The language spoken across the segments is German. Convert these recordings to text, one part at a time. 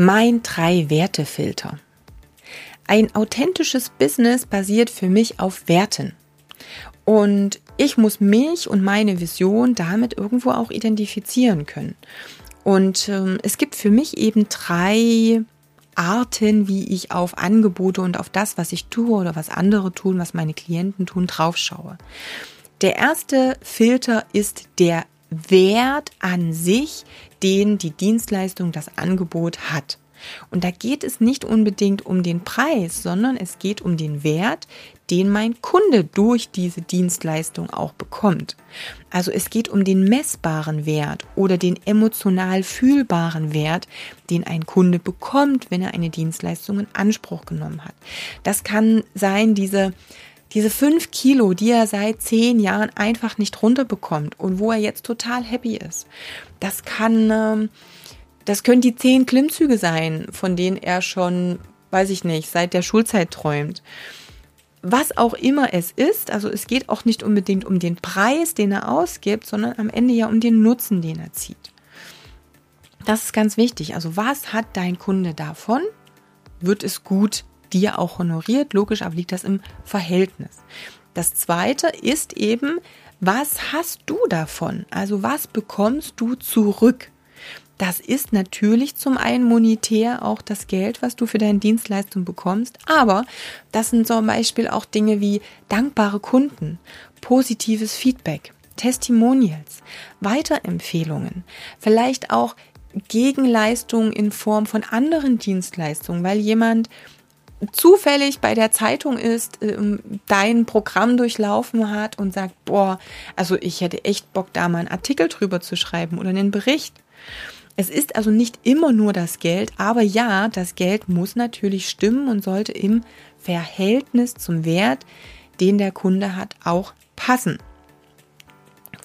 Mein Drei-Werte-Filter. Ein authentisches Business basiert für mich auf Werten. Und ich muss mich und meine Vision damit irgendwo auch identifizieren können. Und ähm, es gibt für mich eben drei Arten, wie ich auf Angebote und auf das, was ich tue oder was andere tun, was meine Klienten tun, draufschaue. Der erste Filter ist der Wert an sich, den die Dienstleistung, das Angebot hat. Und da geht es nicht unbedingt um den Preis, sondern es geht um den Wert, den mein Kunde durch diese Dienstleistung auch bekommt. Also es geht um den messbaren Wert oder den emotional fühlbaren Wert, den ein Kunde bekommt, wenn er eine Dienstleistung in Anspruch genommen hat. Das kann sein, diese diese fünf Kilo, die er seit zehn Jahren einfach nicht runterbekommt und wo er jetzt total happy ist. Das kann, ähm, das können die zehn Klimmzüge sein, von denen er schon, weiß ich nicht, seit der Schulzeit träumt. Was auch immer es ist, also es geht auch nicht unbedingt um den Preis, den er ausgibt, sondern am Ende ja um den Nutzen, den er zieht. Das ist ganz wichtig. Also was hat dein Kunde davon? Wird es gut dir auch honoriert. Logisch, aber liegt das im Verhältnis. Das zweite ist eben, was hast du davon? Also was bekommst du zurück? Das ist natürlich zum einen monetär auch das Geld, was du für deine Dienstleistung bekommst, aber das sind zum Beispiel auch Dinge wie dankbare Kunden, positives Feedback, Testimonials, Weiterempfehlungen, vielleicht auch Gegenleistungen in Form von anderen Dienstleistungen, weil jemand zufällig bei der Zeitung ist, ähm, dein Programm durchlaufen hat und sagt, boah, also ich hätte echt Bock, da mal einen Artikel drüber zu schreiben oder einen Bericht. Es ist also nicht immer nur das Geld, aber ja, das Geld muss natürlich stimmen und sollte im Verhältnis zum Wert, den der Kunde hat, auch passen.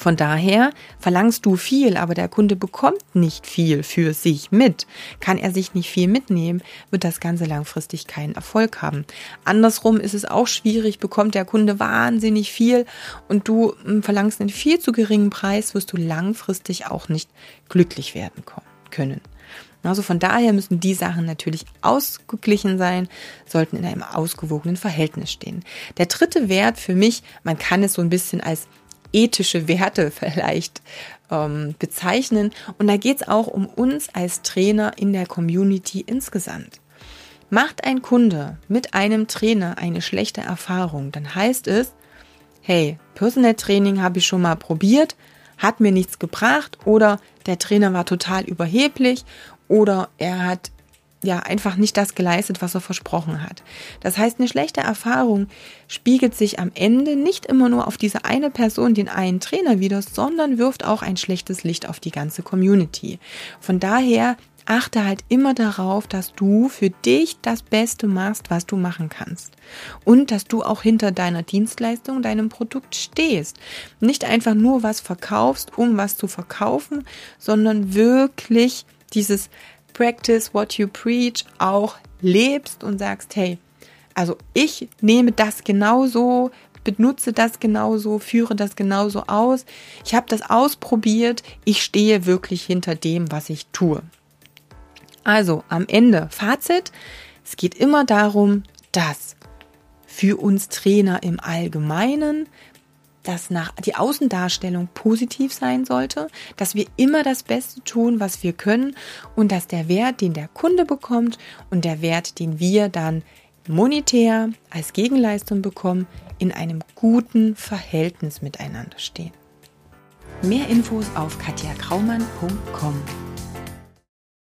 Von daher verlangst du viel, aber der Kunde bekommt nicht viel für sich mit. Kann er sich nicht viel mitnehmen, wird das Ganze langfristig keinen Erfolg haben. Andersrum ist es auch schwierig, bekommt der Kunde wahnsinnig viel und du hm, verlangst einen viel zu geringen Preis, wirst du langfristig auch nicht glücklich werden können. Also von daher müssen die Sachen natürlich ausgeglichen sein, sollten in einem ausgewogenen Verhältnis stehen. Der dritte Wert für mich, man kann es so ein bisschen als ethische Werte vielleicht ähm, bezeichnen. Und da geht es auch um uns als Trainer in der Community insgesamt. Macht ein Kunde mit einem Trainer eine schlechte Erfahrung, dann heißt es, hey, Personal Training habe ich schon mal probiert, hat mir nichts gebracht oder der Trainer war total überheblich oder er hat ja einfach nicht das geleistet, was er versprochen hat. Das heißt, eine schlechte Erfahrung spiegelt sich am Ende nicht immer nur auf diese eine Person, den einen Trainer wieder, sondern wirft auch ein schlechtes Licht auf die ganze Community. Von daher achte halt immer darauf, dass du für dich das Beste machst, was du machen kannst. Und dass du auch hinter deiner Dienstleistung, deinem Produkt stehst. Nicht einfach nur was verkaufst, um was zu verkaufen, sondern wirklich dieses Practice What You Preach auch lebst und sagst, hey, also ich nehme das genauso, benutze das genauso, führe das genauso aus. Ich habe das ausprobiert, ich stehe wirklich hinter dem, was ich tue. Also am Ende, Fazit, es geht immer darum, dass für uns Trainer im Allgemeinen dass nach die Außendarstellung positiv sein sollte, dass wir immer das Beste tun, was wir können und dass der Wert, den der Kunde bekommt und der Wert, den wir dann monetär als Gegenleistung bekommen, in einem guten Verhältnis miteinander stehen. Mehr Infos auf katjakraumann.com.